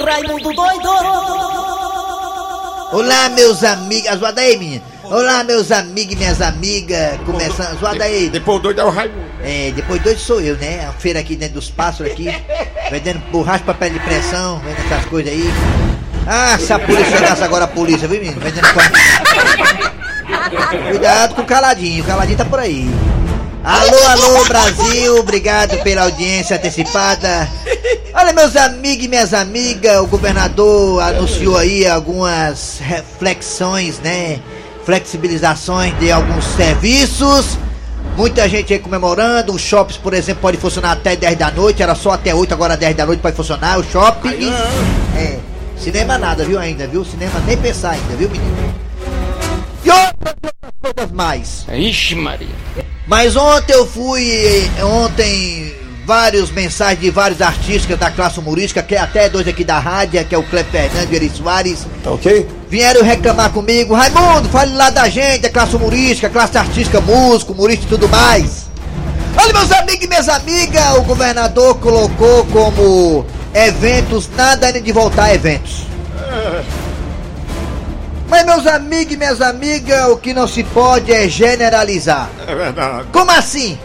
Raimundo doido! Olá, meus amigos. Zoada aí, minha. Olá, meus amigos e minhas amigas. Começando. Zoada aí. Depois doido é o Raimundo. É, depois doido sou eu, né? A feira aqui dentro dos pássaros aqui. Vendendo borracha, papel de pressão, vendendo essas coisas aí. Ah, se a polícia chegasse agora a polícia, viu, menino? Vendendo. Cuidado com o caladinho, o caladinho tá por aí. Alô, alô, Brasil, obrigado pela audiência antecipada. Olha, meus amigos e minhas amigas, o governador anunciou aí algumas reflexões, né? Flexibilizações de alguns serviços. Muita gente aí comemorando. Os shoppings, por exemplo, pode funcionar até 10 da noite. Era só até 8, agora 10 da noite pode funcionar. O shopping. É. Cinema nada, viu ainda, viu? Cinema nem pensar ainda, viu, menino? E outras coisas mais. Ixi, Maria. Mas ontem eu fui, ontem, vários mensagens de vários artistas da classe humorística, que é até dois aqui da rádio, que é o Cleber Fernandes e Eri Soares, Tá ok? vieram reclamar comigo, Raimundo, fale lá da gente, a classe humorística, a classe artística, músico, humorista e tudo mais. Olha, meus amigos e minhas amigas, o governador colocou como eventos, nada ainda de voltar a eventos. Mas, meus amigos e minhas amigas, o que não se pode é generalizar. É verdade. Como assim?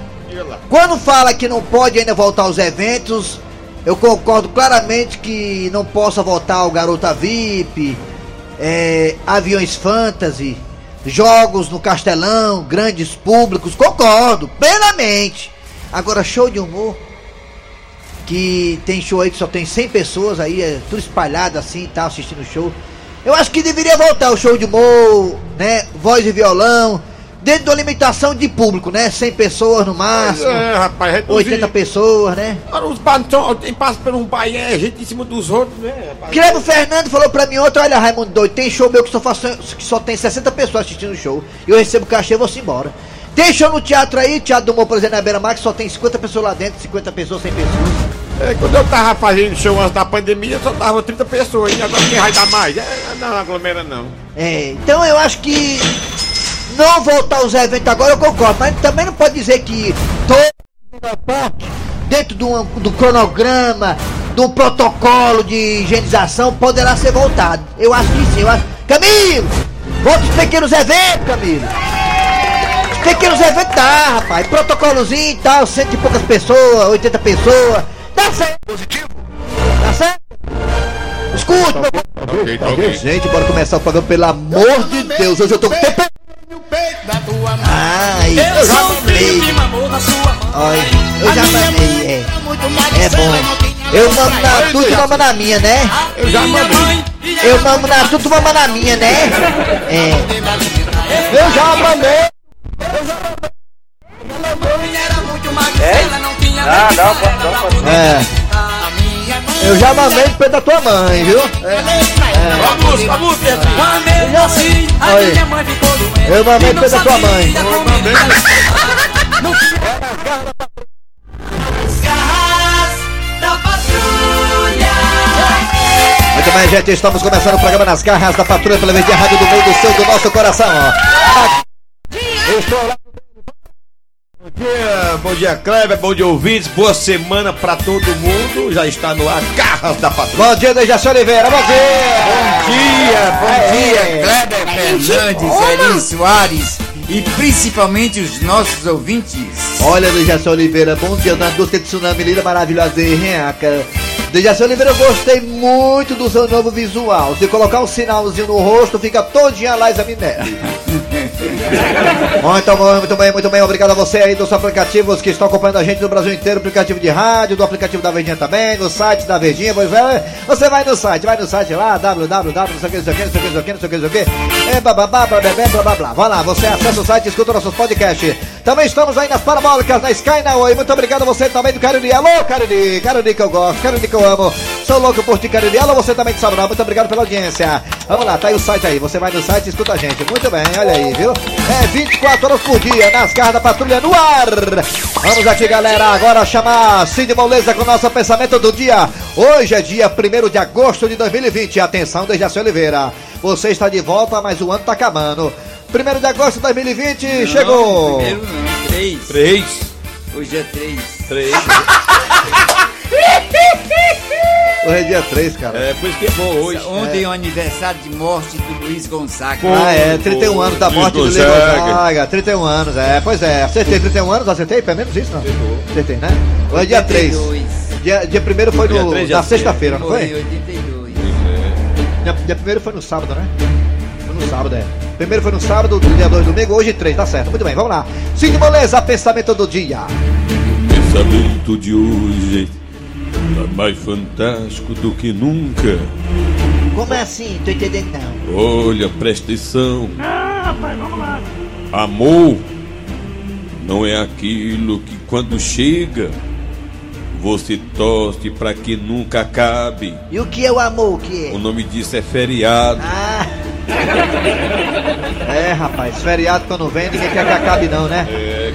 Quando fala que não pode ainda voltar aos eventos, eu concordo claramente que não possa voltar o Garota VIP, é, aviões fantasy, jogos no Castelão, grandes públicos, concordo, plenamente. Agora, show de humor, que tem show aí que só tem 100 pessoas aí, é, tudo espalhado assim e tal, assistindo o show. Eu acho que deveria voltar o show de humor, né? Voz e violão, dentro da limitação de público, né? 100 pessoas no máximo. É, rapaz, reduzir. 80 pessoas, né? Agora os bancos tem passa por um pai, é gente em cima dos outros, né, rapaz? Cleber Fernando falou pra mim ontem, olha Raimundo doido, tem show meu que só, faço, que só tem 60 pessoas assistindo o show. Eu recebo cachê e vou embora. Tem show no teatro aí, Teatro do Humor, por exemplo, na Beira Mar, que só tem 50 pessoas lá dentro, 50 pessoas, 100 pessoas. É, quando eu tava fazendo show antes da pandemia, só dava 30 pessoas, e agora quem vai dar mais? É, não, aglomera não. É, então eu acho que não voltar aos eventos agora eu concordo, mas também não pode dizer que todo dentro de um, do cronograma, de um protocolo de higienização poderá ser voltado. Eu acho que sim, eu acho. Camilo! Volta os pequenos eventos, Camilo! Os pequenos eventos dá, rapaz. Protocolozinho e tal, cento e poucas pessoas, 80 pessoas. Dá certo. Positivo. Dá certo? Escute, meu Ok, tá ok. Gente, bora começar o programa, pelo amor de Deus. Hoje eu tô com tempo. Ai, eu já mamei. Olha, eu já mamei, é. É bom. Eu mamo na tua, tu mama na minha, né? Eu já mamei. Eu mamo na tua, tu mama na minha, né? É. Eu já mamei. Ah, não, pode, não, pode. É. Eu já mamei no pé da tua mãe, viu? A música, a música, Quando eu nasci, a minha mãe ficou doente. Eu mamei no pé da tua mãe. Garras da patrulha. Muito bem, gente, estamos começando o programa nas garras da patrulha pela vez de rádio do meio do seu, do nosso coração. Estou lá. Bom dia, bom dia, Kleber, bom dia, ouvintes, boa semana pra todo mundo. Já está no ar, Garras da Patrulha. Bom dia, Dejaci Oliveira, bom dia! Bom dia, bom dia, Kleber Fernandes, Eri Soares e principalmente os nossos ouvintes. Olha, Dejaci Oliveira, bom dia, na música de tsunami linda, maravilhosa e reaca. Dejaci Oliveira, eu gostei muito do seu novo visual. Se colocar um sinalzinho no rosto, fica todinha a Liza Miné. Muito bom, muito bem, muito bem. Obrigado a você aí dos aplicativos que estão acompanhando a gente no Brasil inteiro, aplicativo de rádio, do aplicativo da Verdinha também, no site da Verdinha, pois é. Você vai no site, vai no site lá, www, não sei o que, não sei o que, não sei o que, não sei o que, não sei o que, não sei o que. É bababá, blá, blá, blá, blá, blá. Vai lá, você acessa o site e escuta nossos podcasts. Também estamos aí nas parabólicas, na Sky, na Oi. Muito obrigado a você também do Cariri. Alô, Cariri, Cariri que eu gosto, Cariri que eu amo. Sou louco por ti, Cariri. Alô, você também de Sabrão. Muito obrigado pela audiência. Vamos lá, tá aí o site aí. Você vai no site e escuta a gente. Muito bem, olha aí, viu? É 24 horas por dia, nas garras da patrulha no ar. Vamos aqui, galera, agora chamar Cid Moleza com o nosso pensamento do dia. Hoje é dia 1 de agosto de 2020. Atenção, Dejaci Oliveira. Você está de volta, mas o ano tá acabando. 1 de agosto de 2020 chegou. Primeiro não, três. Três, Hoje é três. três. Hoje é dia 3, cara. É, por isso que é bom hoje. Ontem é o aniversário de morte do Luiz Gonzaga. Ah, é, 31 anos da Luiz morte do Luiz Gonzaga. Gonzaga. 31 anos, é, pois é. Acertei 31 anos, acertei? Pelo menos isso, não? Acertei, né? Hoje é dia 3. 82. Dia, dia primeiro foi Dia no, dia na sexta-feira, não Foi foi? 82. Dia, dia primeiro foi no sábado, né? No sábado, é. Primeiro foi no sábado, dia 2 domingo, hoje 3, tá certo. Muito bem, vamos lá. Cid Moleza, pensamento do dia. pensamento de hoje tá mais fantástico do que nunca. Como assim? Tô entendendo não. Olha, presta atenção. Amor não é aquilo que quando chega você torce pra que nunca acabe. E o que é o amor? O que O é? nome disso é feriado. Ah, É, rapaz, feriado quando vem, ninguém quer que acabe não, né? É.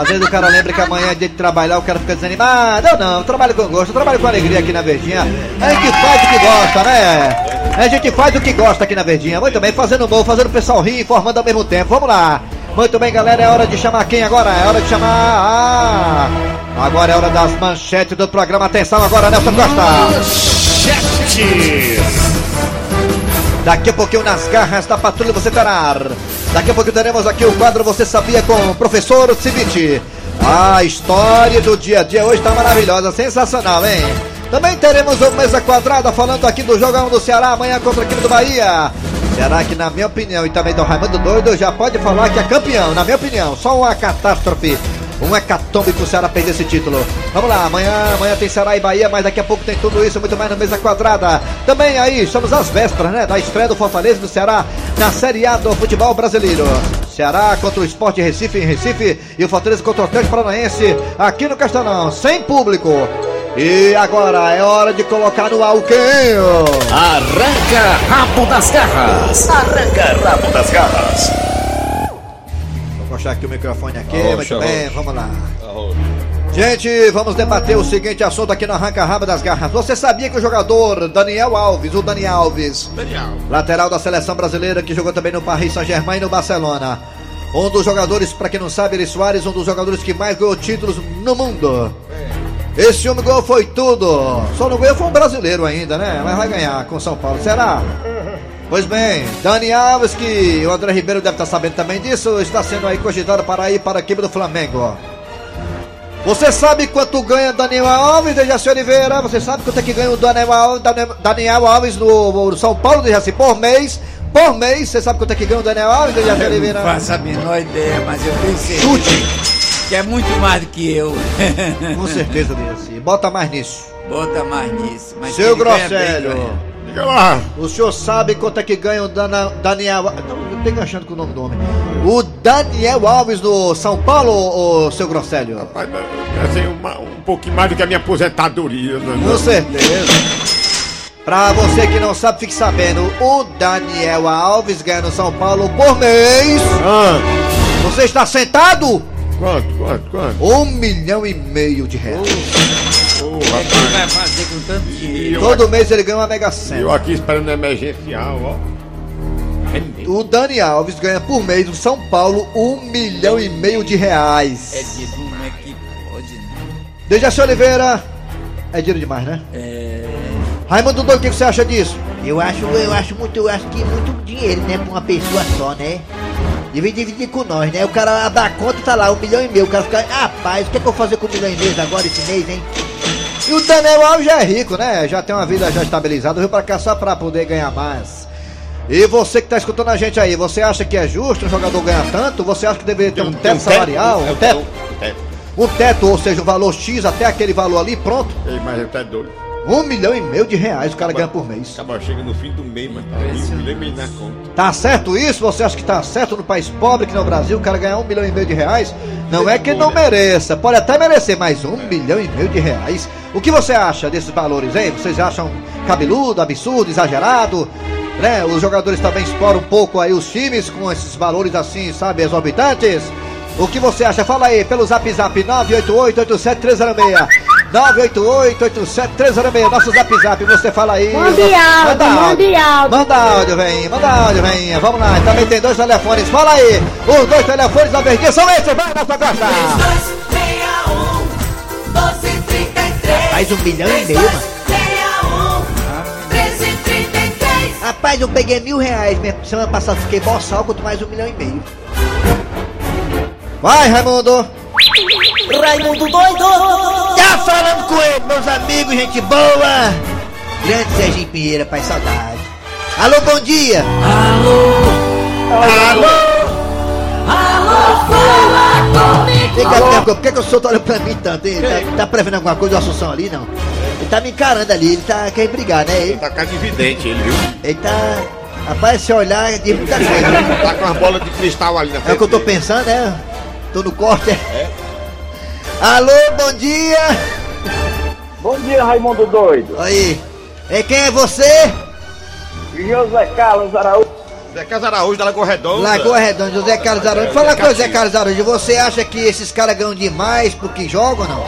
Às vezes o cara lembra que amanhã é dia de trabalhar, o cara fica desanimado. Eu não, eu trabalho com gosto, eu trabalho com alegria aqui na Verdinha. A gente faz o que gosta, né? A gente faz o que gosta aqui na Verdinha. Muito bem, fazendo humor, fazendo o pessoal rir, informando ao mesmo tempo. Vamos lá. Muito bem, galera, é hora de chamar quem agora? É hora de chamar. Ah, agora é hora das manchetes do programa. Atenção agora, Nelson Costa. Daqui a pouquinho nas garras da patrulha você terá. Daqui a pouquinho teremos aqui o quadro Você Sabia com o professor Cibite. A história do dia a dia hoje está maravilhosa, sensacional, hein? Também teremos o Mesa Quadrada falando aqui do jogão do Ceará amanhã contra o do Bahia. Ceará que, na minha opinião, e também do Raimundo Doido, já pode falar que é campeão, na minha opinião. Só uma catástrofe. Um hecatombe pro Ceará perder esse título. Vamos lá, amanhã, amanhã tem Ceará e Bahia, mas daqui a pouco tem tudo isso, muito mais na mesa quadrada. Também aí, estamos às vésperas, né? Da estreia do Fortaleza e do Ceará na Série A do futebol brasileiro. Ceará contra o Esporte Recife em Recife e o Fortaleza contra o Atlético Paranaense aqui no Castelão, sem público. E agora é hora de colocar no ar o quê? Arranca rabo das garras. Arranca rabo das garras. Vou puxar aqui o microfone aqui, Arrocha, muito bem, arrocha. vamos lá. Gente, vamos debater o seguinte assunto aqui no Arranca Raba das Garras. Você sabia que o jogador Daniel Alves, o Dani Alves, lateral da seleção brasileira que jogou também no Paris Saint-Germain e no Barcelona, um dos jogadores, para quem não sabe, Eri Soares, um dos jogadores que mais ganhou títulos no mundo. Esse homem ganhou foi tudo. Só não ganhou foi um brasileiro ainda, né? Mas vai ganhar com São Paulo. Será? Pois bem, Dani Alves, que o André Ribeiro deve estar sabendo também disso, está sendo aí cogitado para ir para a equipe do Flamengo. Você sabe quanto ganha Daniel Alves, Dejaci Oliveira? Você sabe quanto é que ganha o Daniel Alves, Daniel- Alves no, no São Paulo, Dejaci? Por mês? Por mês, você sabe quanto é que ganha o Daniel Alves, Dejaci Oliveira? não faço a menor ideia, mas eu certeza Chute! que é muito mais do que eu. Com certeza, Dejaci. Bota mais nisso. Bota mais nisso. Mas Seu Grosselho. Diga lá. o senhor sabe quanto é que ganha o Dana- Daniel Não, tenho achando com o nome do homem. O Daniel Alves do São Paulo, o seu Grosselho? Rapaz, assim, uma- um pouquinho mais do que a minha aposentadoria. Né? Com certeza. Pra você que não sabe, fique sabendo. O Daniel Alves ganha no São Paulo por mês. Ah, Você está sentado? quanto, quanto, quanto? Um milhão e meio de reais. Ô, O que é que ele vai fazer com tanto dinheiro? eu, Todo mês ele ganha uma Mega eu Sena. aqui esperando emergencial, ó. Rendeu. O Dani Alves ganha por mês no São Paulo um milhão e meio de É reais. de como é que pode, né? Dejaci Oliveira. É dinheiro demais, né? É. Raimundo Doido, o que você acha disso? eu acho, eu acho muito, eu acho que muito dinheiro, né, pra uma pessoa só, né? Devia dividir com nós, né? O cara abre a conta e tá lá, um milhão e meio. O cara fica, rapaz, o que, é que eu vou fazer com um milhão e meio agora esse mês, hein? E o Daniel Alves já é rico, né? Já tem uma vida já estabilizada, veio pra cá só pra poder ganhar mais. E você que tá escutando a gente aí, você acha que é justo um jogador ganhar tanto? Você acha que deveria ter um teto salarial? Um teto? Um teto, ou seja, um valor X até aquele valor ali, pronto. Ei, mas eu até doido. Um milhão e meio de reais o cara ganha por mês. Acaba chega no fim do mês, mas tá na conta. Tá certo isso? Você acha que tá certo no país pobre que no Brasil o cara ganhar um milhão e meio de reais? Não é que não mereça, pode até merecer, mas um milhão e meio de reais. O que você acha desses valores, hein? Vocês acham cabeludo, absurdo, exagerado? Né? Os jogadores também exploram um pouco aí os times com esses valores assim, sabe, exorbitantes? O que você acha? Fala aí pelo zap zap 988-87306. 988-87306. Nosso zap zap, você fala aí. Mande áudio, Manda mande áudio. Manda áudio, vem, manda áudio, vem. Vamos lá, também tem dois telefones. Fala aí, os dois telefones da verdinha são esses, vai na sua costa. 3261 1233 Faz um milhão e meio, mano. Rapaz, eu peguei mil reais mesmo. Semana passada fiquei boçal, quanto mais um milhão e meio. Vai, Raimundo! Raimundo doido! Tá falando com ele, meus amigos, gente boa! Grande Serginho Pinheira, pai, saudade. Alô, bom dia! Vem cá, vem cá, por que, que o senhor tá olhando pra mim tanto, hein? Tá, tá prevendo alguma coisa do Assunção ali, não? Ele tá me encarando ali, ele tá querendo brigar, né? Ele, Tá cara de vidente, ele viu? ele tá. Rapaz, se olhar, diz muita coisa. né? Tá com as bolas de cristal ali na frente. É o que eu tô pensando, né? Tô no corte, é? Alô, bom dia! Bom dia, Raimundo Doido. Aí. E quem é você? José Carlos Araújo. Zé Casa Araújo da Lagoa Redonda. Lagoa Redonda, José Carlos Araújo. Fala uma coisa, José Carlos Araújo. Você acha que esses caras ganham demais porque jogam ou não?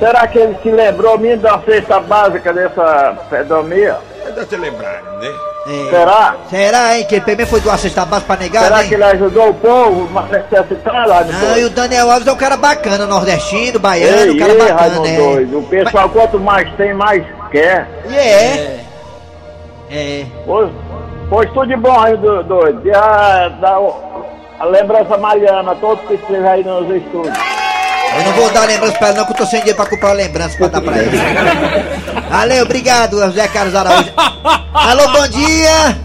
Será que ele se lembrou mesmo da cesta básica dessa pedomia? Deve ter lembrado, né? É. Será? Será, hein? Que ele primeiro foi doar cesta básica pra negar, Será hein? que ele ajudou o povo a necessitar lá Não, e depois? o Daniel Alves é um cara bacana, nordestino, baiano, um Ei, cara ei, bacana, Raimundo né? Doido. O pessoal, quanto mais tem, mais quer. E é. É. Pois, pois tudo de bom, Raimundo Doido. E a, da, a lembrança mariana, todos que estejam aí nos estúdios. Eu não vou dar lembrança pra ele, não, que eu tô sem dinheiro pra comprar lembrança pra dar pra ele. Valeu, obrigado, José Carlos Araújo. Alô, bom dia!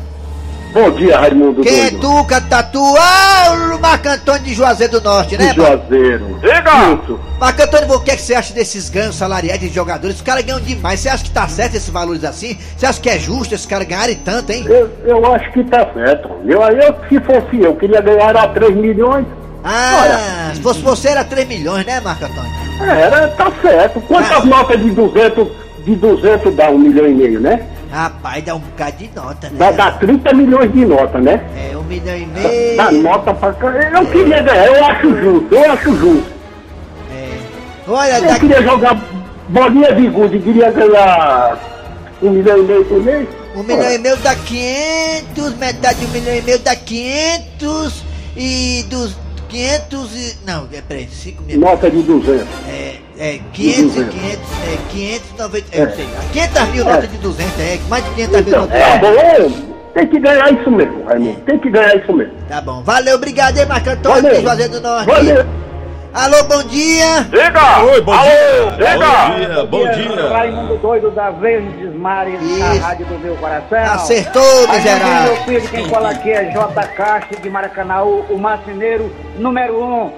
Bom dia, Raimundo Quem é tu, Catatu? Ah, o Marco Antônio de Juazeiro do Norte, né? Marco? Juazeiro. Diga! Isso. Marco Antônio, o que, é que você acha desses ganhos salariais de jogadores? Os caras ganham demais. Você acha que tá certo esses valores assim? Você acha que é justo esses caras ganharem tanto, hein? Eu, eu acho que tá certo. Eu, eu, se fosse eu, queria ganhar era 3 milhões. Ah, se fosse você era 3 milhões, né, Marco Antônio? Era, tá certo. Quantas Ah. notas de 200, de 200 dá um milhão e meio, né? Rapaz, dá um bocado de nota, né? Dá, dá 30 milhões de nota, né? É, um milhão e Dá, dá meio. nota pra. Eu queria ganhar, eu acho justo, eu acho justo. É. Olha, Eu daqui, queria jogar bolinha de gude, queria ganhar um milhão e meio por mês. um milhão e meio dá 500, metade de um milhão e meio dá 500 e dos 500 e... Não, é peraí, 5 mil... Nota de 200. É, é 500 e 500, é 590, é, eu sei lá, 500 mil notas de 200, é, mais de 500 mil Então, tá de 200. bom, tem que ganhar isso mesmo, Raimundo. Tem que ganhar isso mesmo. Tá bom, valeu, obrigado aí, Marco Antônio, Valeu. Juazeiro do Norte. Valeu. Alô, bom dia. Diga! Oi, bom Alô, dia. diga! Bom dia, bom dia. Raimundo Doido da Verdes Mares, Isso. a rádio do meu coração. Acertou, miserável. meu filho, quem fala aqui é J. Castro de Maracanã, o marceneiro número 1. Um,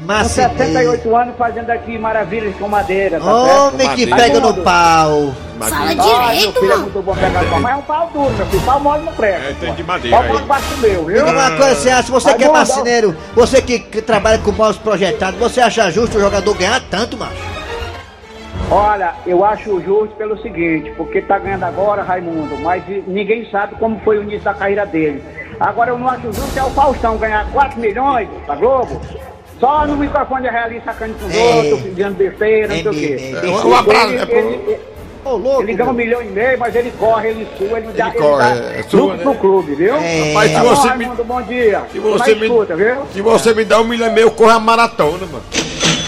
com Marceneiro. 78 anos fazendo aqui maravilhas com madeira, tá certo? Homem que Madeira. pega no pau. Fala Ah, meu direito, é mano. muito bom pegar pau, mas é um pau duro, meu filho. Pau mole não presta. É, tem de madeira Pau mole baixo meu, viu? Diga uma coisa, você acha, você que é marceneiro, você que, que trabalha com móveis projetados, você acha justo o jogador ganhar tanto, macho? Olha, eu acho justo pelo seguinte, porque tá ganhando agora, Raimundo, mas ninguém sabe como foi o início da carreira dele. Agora eu não acho justo é o Faustão ganhar 4 milhões pra Globo, só no microfone realista sacando com os É. outros, pedindo besteira, não sei o quê. É, é, é. Um abraço, Ele, é pro- ele- Ô, louco. ele ganha um milhão e meio, mas ele corre, ele sua, ele dá, ele corre, dá é sua, lucro né? pro clube, viu? É. Rapaz, se Tá bom, você me, bom dia. se você me, escuta, viu? se você me dá um milhão e meio, eu corro a maratona, mano.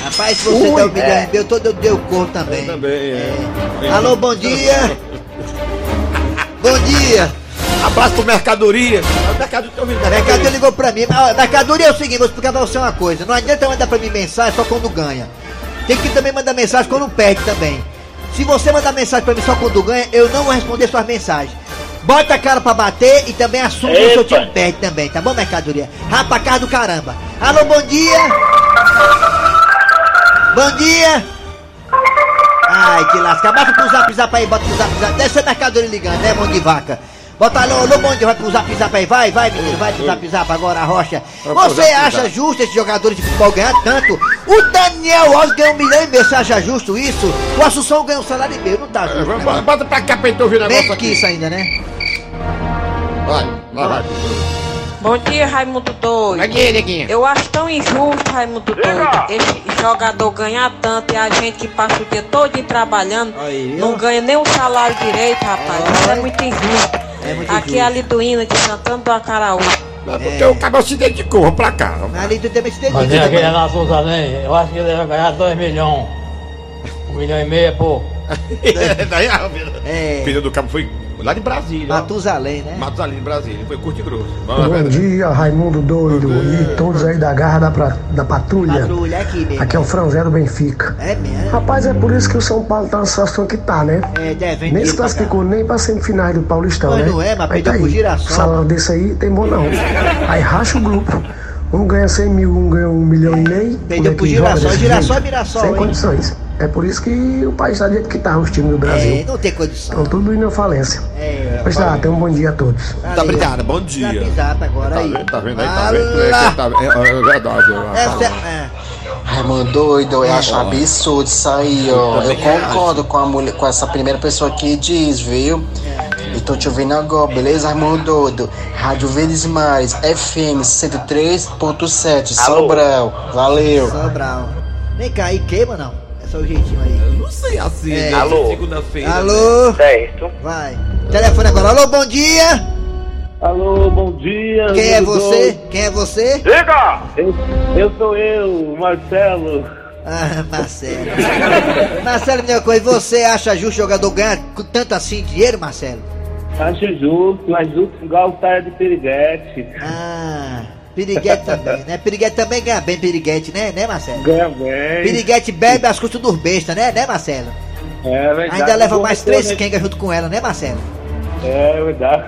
Rapaz, se você Ui, der um milhão é. e meio, todo eu dei o corpo também. Eu também, é. Alô, bom dia. bom dia. Abraço pro Mercadoria. O tá ouvindo. Mercadoria ligou pra mim. Mas, ó, Mercadoria é o seguinte, vou explicar pra você uma coisa. Não adianta mandar pra mim mensagem só quando ganha. Tem que também mandar mensagem quando perde também. Se você mandar mensagem pra mim só quando ganha, eu não vou responder suas mensagens. Bota a cara pra bater e também assume que o seu time perde também, tá bom, mercadoria? Rapa cara do caramba. Alô, bom dia! Bom dia! Ai, que lasca. Bota pro zap zap aí, bota pro zap zap. Deve ser mercadoria ligando, né, mão de vaca? Alô, alô, bom dia, vai pro zap zap aí, vai, vai, menino, vai pro zap zap agora, a rocha. Você acha justo esses jogadores de futebol ganhar tanto? O Daniel Alves ganha um milhão e meio, você acha justo isso? O Assunção ganha um salário e meio, não tá justo. Vamos, Né? Bota pra cá pra gente ouvir o negócio Menos que aqui. isso ainda, né? Vai, vai, vai. Bom dia, Raimundo Doido. Aqui, neguinha. Eu acho tão injusto, Raimundo Doido, esse jogador ganhar tanto e a gente que passa o dia todo trabalhando Aí, não ganha nem o salário direito, rapaz. Isso é muito injusto. É muito Aqui é a Liduína de Santana do Acaraú. Porque o cara se dedicou, vamos pra cá. vamos. Ali tu também se dedica. Mas tem aquele também. Renato nem, eu acho que ele vai ganhar 2 milhões. 1 milhão e meio é pouco. Daí a É. pneu do cabo foi lá de Brasília. ó. Matusalém, né? Matusalém, de Brasília. Foi curto e grosso. Bom dia, Raimundo Doido e todos aí da garra da, pra- da patrulha. Patrulha aqui mesmo. Aqui é o Franzé do Benfica. É mesmo? Rapaz, é por isso que o São Paulo tá na situação que tá, né? É, devem Nem se classificou nem pra semifinais do Paulistão, Mas né? não é, mas Aí perdeu tá pro aí. Girassol. Salário desse aí tem bom não. Aí racha o grupo. Um ganha 100 mil, um ganha um milhão e meio. Perdeu é pro Girassol. Girassol é Mirassol, Sem hein? condições. É por isso que o país tá do jeito que tá, os times do Brasil. É, não tem condição. Estão tudo indo à falência. É, Pois tá, tenham um bom dia a todos. Tá obrigado, bom dia. Zap agora aí. Tá vendo aí? Tá vendo? É, que tá- é, é verdade. É, é. você- é. Raimundo doido, eu acho absurdo isso aí, ó. Eu concordo com a mulher, com essa primeira pessoa que diz, viu? E tô te ouvindo agora, beleza, Raimundo doido? Rádio Verdes Mares, FM 103.7, Sobral. Valeu. Sobral. Vem cá, e queima não? É só o jeitinho aí. Não sei assim, É. né? Alô? Segunda-feira. Alô? Certo. Vai. Telefone agora. Alô, bom dia. Alô, bom dia. Quem é você? bom? Quem é você? Diga! Eu, eu sou eu, Marcelo. Ah, Marcelo. Marcelo, minha coisa, você acha justo o jogador ganhar com tanto assim dinheiro, Marcelo? Acho justo, mas justo igual o cara de Piriguete. Ah, Piriguete também, né? Piriguete também ganha bem, Piriguete, né, né, Marcelo? Ganha bem. Piriguete bebe as custas dos bestas, né, né, Marcelo? É verdade. Ainda leva Um mais três retorno- quengas junto com ela, né, Marcelo? É verdade.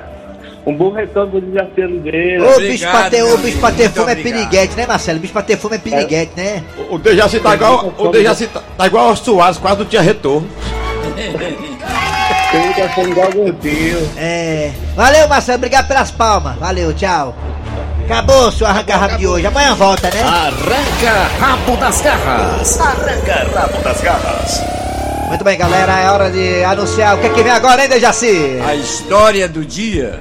Um bom retorno pro desafio dele. Ô, bicho pra ter, ô, bicho pra ter fome é piriguete, né, Marcelo? Bicho pra ter fome é piriguete, né? O Dejaci tá igual. O Dejaci tá, tá igual ao Soares, quase não tinha retorno. Ele tá sendo igual. É. Valeu, Marcelo, obrigado pelas palmas. Valeu, tchau. Acabou seu arranca-rabo de hoje. Amanhã volta, né? Arranca rabo das garras. Arranca rabo das garras. Muito bem, galera. É hora de anunciar o que, é que vem agora, hein, Dejaci? A história do dia.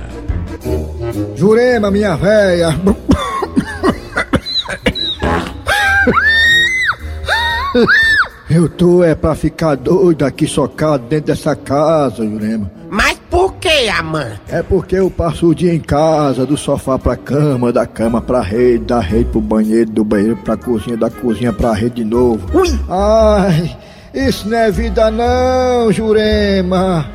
Jurema, minha véia. Eu tô é pra ficar doido aqui socado dentro dessa casa, Jurema. Mas que? É porque eu passo o dia em casa, do sofá pra cama, da cama pra rede, da rede pro banheiro, do banheiro pra cozinha, da cozinha pra rede de novo. Ai, isso não é vida não, Jurema.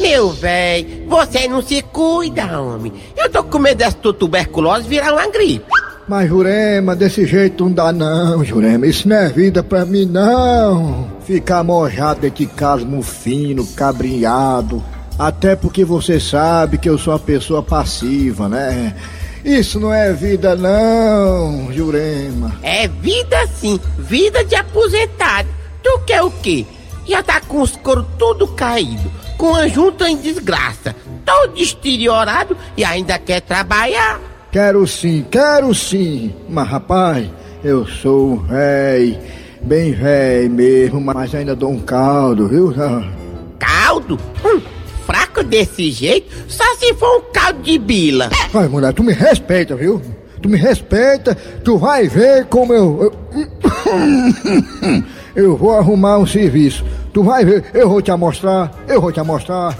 Meu véi, você não se cuida, homem. Eu tô com medo dessa tu- tuberculose virar uma gripe. Mas Jurema, desse jeito não dá não, Jurema. Isso não é vida pra mim não. Ficar mojado de casa, mufino, cabrinhado. Até porque você sabe que eu sou uma pessoa passiva, né? Isso não é vida não, Jurema. É vida sim, vida de aposentado. Tu quer o quê? Já tá com os coros tudo caído, com a junta em desgraça, todo deteriorado e ainda quer trabalhar. Quero sim, quero sim. Mas rapaz, eu sou véi, bem véi mesmo, mas ainda dou um caldo, viu? Caldo? Hum, fraco desse jeito, só se for um caldo de bila. Ai, mulher, tu me respeita, viu? Tu me respeita, tu vai ver como eu. Eu, eu vou arrumar um serviço. Tu vai ver, eu vou te mostrar, eu vou te mostrar.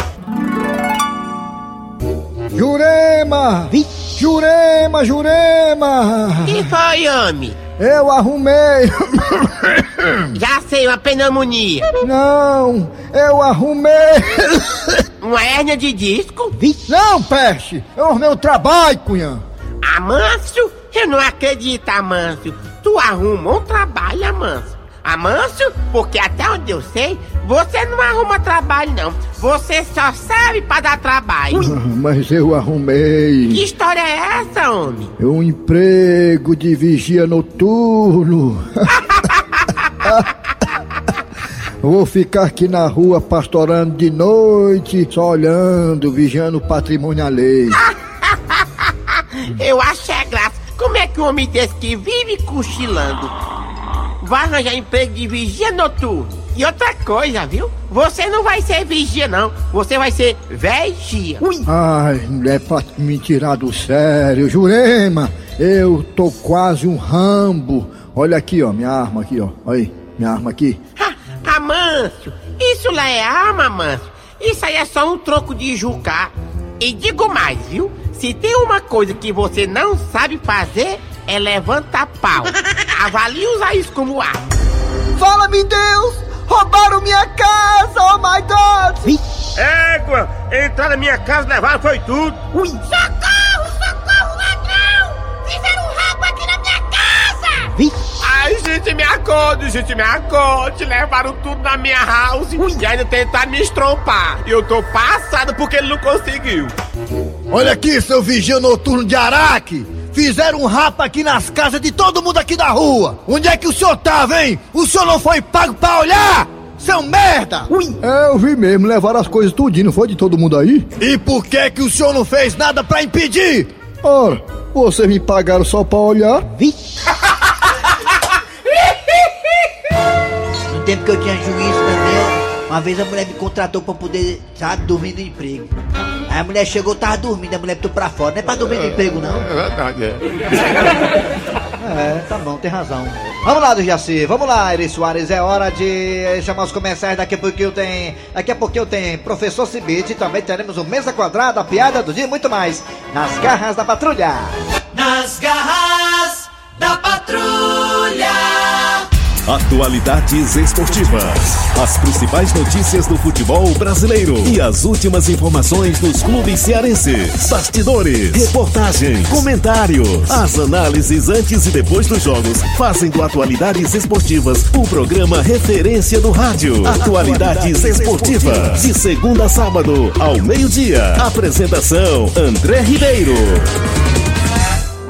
Jurema! Jurema, Jurema! Que foi, homem? Eu arrumei! Já sei, uma pneumonia. Não, eu arrumei! Uma hérnia de disco? Não, peste! Eu arrumei o trabalho, cunhã! Amâncio? Eu não acredito, Amâncio. Tu arruma um trabalho, Amâncio. Amâncio? Porque até onde eu sei, você não arruma trabalho, não. Você só serve pra dar trabalho. Mas eu arrumei. Que história é essa, homem? Um emprego de vigia noturno. Vou ficar aqui na rua pastorando de noite, só olhando, vigiando o patrimônio alheio. Eu acho é graça. Como é que um homem desse que vive cochilando vai arranjar emprego de vigia noturno? E outra coisa, viu? Você não vai ser vigia, não. Você vai ser vigia. Ai, mulher, pra me tirar do sério, Jurema, eu tô quase um rambo. Olha aqui, ó, minha arma aqui, ó. Olha aí, minha arma aqui. Amâncio, isso lá é arma, Amâncio. Isso aí é só um troco de jucar. E digo mais, viu? Se tem uma coisa que você não sabe fazer, é levantar pau. avalie usar isso como arma. Fala-me Deus! Roubaram minha casa, oh my God! Égua, entrar na minha casa levaram foi tudo. Ui. Socorro, socorro, ladrão! Fizeram um roubo aqui na minha casa! Ai, gente, me acorde, gente, me acorde. Levaram tudo na minha house e ainda tentaram me estrompar. E eu tô passado porque ele não conseguiu. Olha aqui, seu vigia noturno de Araque! Fizeram um rapa aqui nas casas de todo mundo aqui da rua! Onde é que o senhor tava, hein? O senhor não foi pago pra olhar? Seu merda! Ui. É, eu vi mesmo, levaram as coisas tudinho, não foi de todo mundo aí? E por que que o senhor não fez nada pra impedir? Ora, vocês me pagaram só pra olhar? Vi. No tempo que eu tinha juízo também, uma vez a mulher me contratou pra poder, sabe, dormir no emprego. Aí a mulher chegou, tava dormindo, a mulher botou pra fora. Não é pra dormir no emprego, não. É verdade, é. É, tá bom, tem razão. Vamos lá, do Jaci, vamos lá, Eri Soares, é hora de chamar os comerciais. Daqui a pouquinho tem. Daqui a pouquinho tem Professor Cibite, também teremos o Mesa Quadrada, a piada do dia e muito mais. Nas garras da patrulha. Nas garras Atualidades esportivas. As principais notícias do futebol brasileiro e as últimas informações dos clubes cearenses. Bastidores, reportagens, comentários. As análises antes e depois dos jogos fazem do Atualidades Esportivas o programa referência do rádio. Atualidades Esportivas. De segunda a sábado, ao meio-dia. Apresentação: André Ribeiro.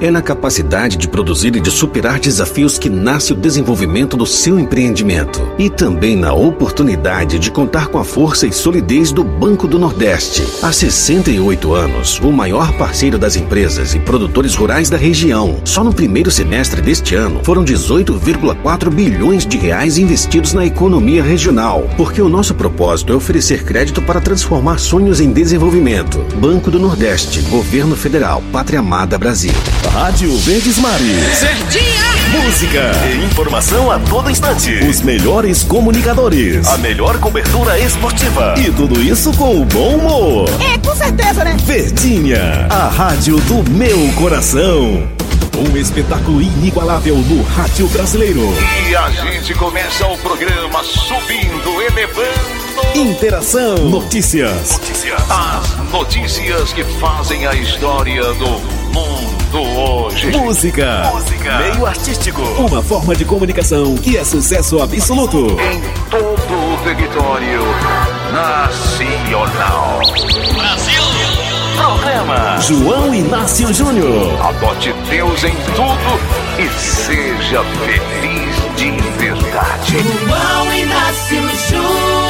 É na capacidade de produzir e de superar desafios que nasce o desenvolvimento do seu empreendimento. E também na oportunidade de contar com a força e solidez do Banco do Nordeste. Há 68 anos, o maior parceiro das empresas e produtores rurais da região. Só no primeiro semestre deste ano foram 18,4 bilhões de reais investidos na economia regional. Porque o nosso propósito é oferecer crédito para transformar sonhos em desenvolvimento. Banco do Nordeste, Governo Federal, Pátria Amada Brasil. Rádio Verdes Mares. Música e informação a todo instante. Os melhores comunicadores. A melhor cobertura esportiva. E tudo isso com o bom humor. É, com certeza, né? Verdinha, a rádio do meu coração. Um espetáculo inigualável no rádio brasileiro. E a gente começa o programa subindo, elevando. Interação, notícias. As notícias que fazem a história do mundo hoje. Música. Meio artístico. Uma forma de comunicação que é sucesso absoluto. Em todo o território nacional. Brasil! Programa João Inácio Júnior. Adote Deus em tudo e seja feliz de verdade. João Inácio Júnior.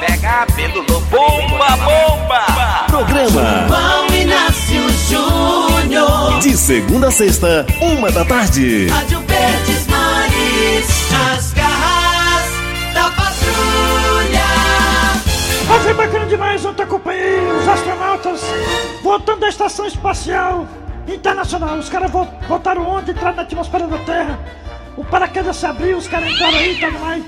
Pegar pelo bomba, bomba. Programa João Inácio Júnior. de segunda a sexta, uma da tarde. Rádio Verdes Mares. Nas garras da patrulha. Mas é bacana demais, ontem acompanhei os astronautas voltando da Estação Espacial Internacional. Os caras vo- voltaram ontem, entraram na atmosfera da Terra. O paraquedas se abriu, os caras entraram aí e tudo mais.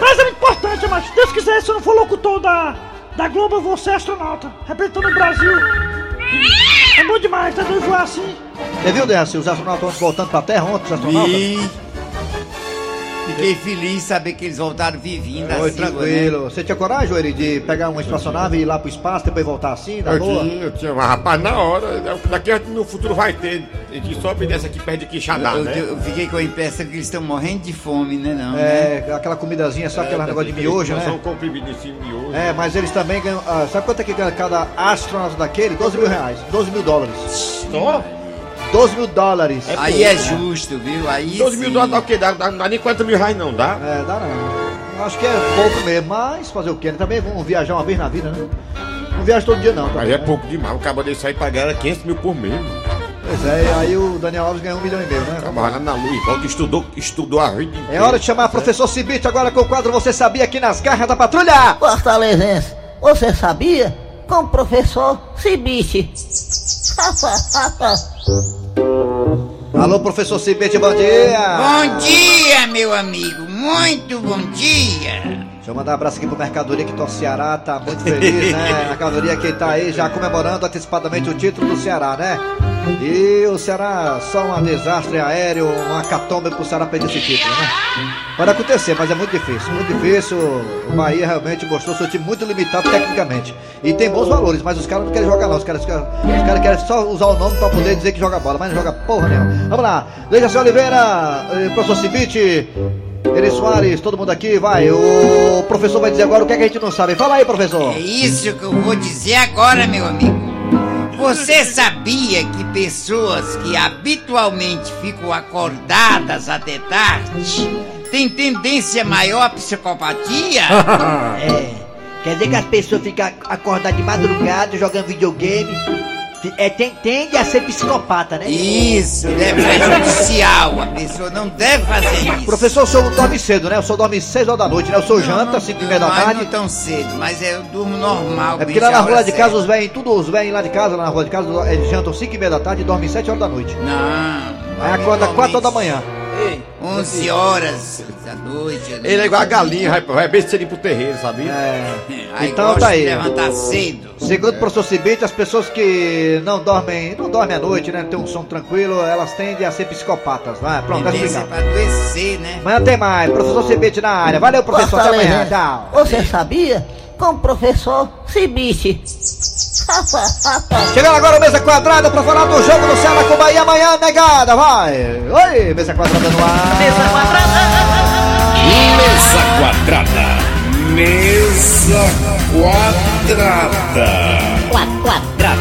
Mas é muito importante, mas se Deus quiser, se eu não for locutor da, da Globo, eu vou ser astronauta, representando o Brasil. É bom demais, tá doido voar assim. Você viu, Décio, os astronautas voltando pra Terra ontem, os astronautas? Vi. Fiquei feliz de saber que eles voltaram vivinhos da Oi, Silva, tranquilo. né? Você tinha coragem, Ori, de pegar uma espaçonave e ir lá pro espaço, depois voltar assim, na Eu boa? tinha, eu tinha, mas rapaz, na hora, daqui a- no futuro vai ter. A gente sobe desce aqui perto de Quixadá, Eu, né? eu- eu fiquei com a impressão que eles estão morrendo de fome, né? Não, É, né? aquela comidazinha, só É, aquele negócio de miojo, né? vamos comprimido esse miojo. É, mas eles também ganham. ah, sabe quanto é que ganha cada astronauta daquele? 12 mil reais. 12 mil dólares. Só? 12 mil dólares. Aí é justo, viu? Aí 12 mil sim. dólares dá o quê? Dá, dá, dá nem 40 mil reais, não, dá? É, dá não. Acho que é pouco mesmo, mas fazer o quê? né? Também vamos viajar uma vez na vida, né? Não viaja todo dia não. Mas também, é né? pouco demais. O cabo desse aí pagar 500 mil por mês. mano. Pois é, e aí o Daniel Alves ganhou um milhão e meio, né? Acaba lá na lua e volta, estudou, estudou a vida inteira. É hora de chamar o professor Cibite agora com o quadro Você Sabia aqui nas garras da patrulha! Fortalezense, você sabia? Com o professor Cibite. Alô, professor Cibite, bom dia! Bom dia, meu amigo. Muito bom dia. Deixa eu mandar um abraço aqui pro Mercadoria que o Ceará, tá muito feliz, né? Mercadoria que tá aí já comemorando antecipadamente o título do Ceará, né? E o Ceará, só um desastre aéreo, uma catombe pro Ceará perder esse título, né? Pode acontecer, mas é muito difícil, muito difícil. O Bahia realmente mostrou seu time muito limitado tecnicamente. E tem bons valores, mas os caras não querem jogar não. Os caras, os caras, os caras querem só usar o nome pra poder dizer que joga bola, mas não joga porra nenhuma. Vamos lá, Dejaci Oliveira, eh, professor Cibite, Eri Soares, todo mundo aqui, vai. O professor vai dizer agora o que, é que a gente não sabe. Fala aí, professor. É isso que eu vou dizer agora, meu amigo. Você sabia que pessoas que habitualmente ficam acordadas até tarde têm tendência maior à psicopatia? É. Quer dizer que as pessoas ficam acordadas de madrugada jogando videogame. É, tem- tende a ser psicopata, né? Isso, é prejudicial. A pessoa não deve fazer isso. Professor, o senhor dorme cedo, né? O senhor dorme 6 horas da noite, né? O senhor janta 5 e meia da tarde. não tão cedo, mas eu durmo normal. É porque lá na rua de casa, os velhos, tudo os velhos lá de casa, lá na rua de casa, eles jantam 5 e meia da tarde e dormem 7 horas da noite. Não. Aí acorda 4 horas da manhã. 11 horas da noite. ali. Ele é igual a galinha, vai, vai bem cedo pro terreiro, sabia? Aí Então gosta tá aí. levantar cedo. Segundo o professor Cibite, as pessoas que não dormem, não dormem à noite, né? Tem um som tranquilo, elas tendem a ser psicopatas, vai. Pronto, tá explicado. pra adoecer, né? Amanhã tem mais. Professor Cibite na área. Valeu, professor. Até amanhã. Fortaleza. Tchau. Você sabia? Com o professor Cibite. Chegando agora o Mesa Quadrada pra falar do jogo do Ceará com o Bahia amanhã, negada, vai! Oi, Mesa Quadrada no ar! Mesa Mesa quadrada. Mesa quadrada. Quadrada.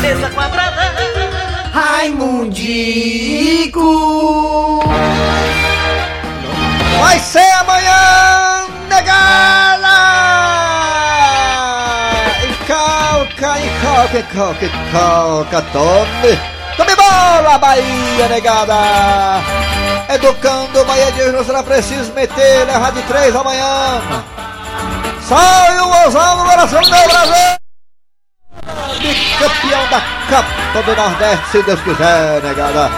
Mesa quadrada. Raimundico. Vai ser amanhã, negada! Calca, e calca, e calca, e calca, tome! Tome bola, Bahia, negada! Educando o Bahia de hoje, não será preciso meter, levar de três amanhã! Sai o Mozão no coração do Brasil! Bicampeão da Copa do Nordeste, se Deus quiser, negada.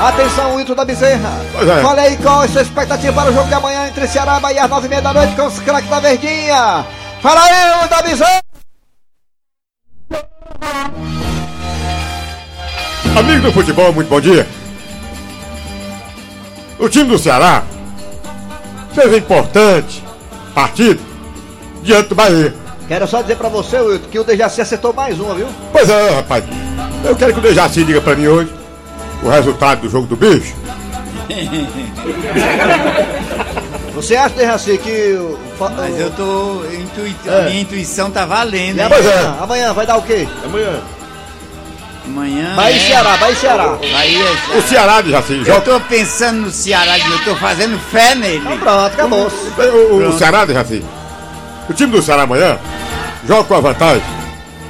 Atenção, Wilton da Bezerra. É. Fala aí qual é a sua expectativa para o jogo de amanhã entre Ceará e Bahia às nove e meia da noite com os craques da Verdinha. Fala aí, Wilton da Bezerra. Amigo do futebol, muito bom dia. O time do Ceará fez um importante partido diante do Bahia. Quero só dizer pra você, Wilton, que o Dejaci acertou mais uma, viu? Pois é, rapaz. Eu quero que o Dejaci diga pra mim hoje o resultado do jogo do bicho. Você acha, Dejaci, que... o- Mas eu tô. Intui... É. A minha intuição tá valendo. E hein? amanhã, amanhã vai dar o quê? Amanhã. Amanhã. Bahia e é- Ceará, Bahia e Ceará. Bahia e Ceará. O Ceará, Dejaci, Eu joga. tô pensando no Ceará, eu tô fazendo fé nele. Então pronto, acabou. O, o- o Pronto. Ceará, Dejaci. O time do Ceará amanhã joga com a vantagem.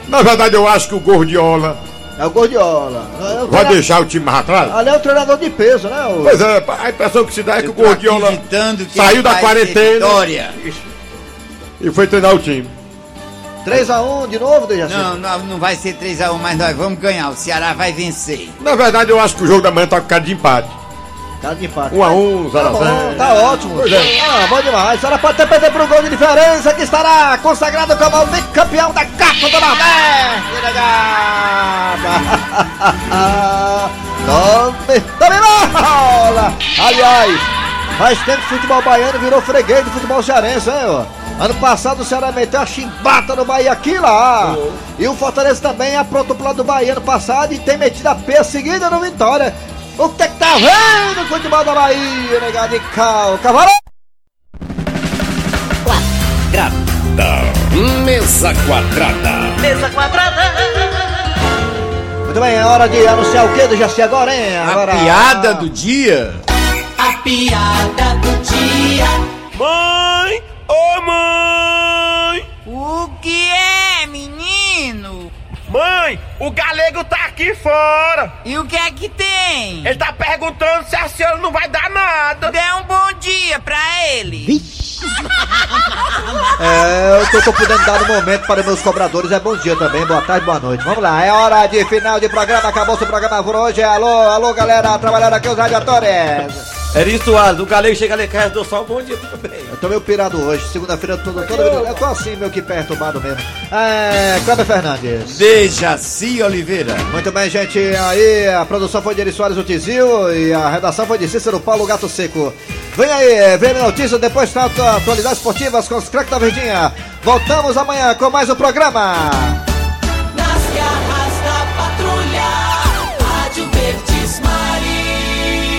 Na verdade, eu acho que o Gordiola É o Gordiola. É o vai treinador- deixar o time mais atrás. Ali é o treinador de peso, né? O... Pois é, a impressão que se dá é que o Gordiola que saiu da quarentena e foi treinar o time. 3x1 de novo, Dejaci? Não, não, não vai ser 3x1, mas nós vamos ganhar. O Ceará vai vencer. Na verdade, eu acho que o jogo da manhã tá com cara de empate. Tá de empate. 1 a 1 0 Tá a bom, 0 tá ótimo. Pois é. Ah, bom demais. A senhora pode até perder um gol de diferença que estará consagrado como o bicampeão da Copa do Nordeste. Tome, tome bola. Aliás, faz tempo que o futebol baiano virou freguês do futebol cearense, hein, ó. Ano passado o Ceará meteu a chimbata no Bahia aqui lá. E o Fortaleza também aprontou pro lado do Bahia ano passado e tem metido a P seguida no Vitória. O que é que tá vendo o futebol da Bahia, negado de cal? Cavalo! Mesa quadrada. Mesa quadrada. Muito bem, é hora de anunciar o que do Jaci agora, hein? Agora... A piada do dia. A piada do dia. O galego tá aqui fora! E o que é que tem? Ele tá perguntando se a senhora não vai dar nada! Dê um bom dia pra ele. É, o que eu tô podendo dar no momento para meus cobradores é bom dia também, boa tarde, boa noite. Vamos lá, é hora de final de programa, acabou-se o programa por hoje. Alô, alô, galera, trabalhando aqui os radiadores. Eri Soares, o galego chega ali dou só um bom dia também. Eu tô meio pirado hoje, segunda-feira toda, toda Eu tô assim, meio que perturbado mesmo. É, Cláudio Fernandes. Dejaci Oliveira. Muito bem, gente. Aí a produção foi de Eri Soares, o Tizil, e a redação foi de Cícero Paulo Gato Seco. Vem aí, vem a notícia, depois tá atualidades esportivas com os craques da Verdinha. Voltamos amanhã com mais um programa.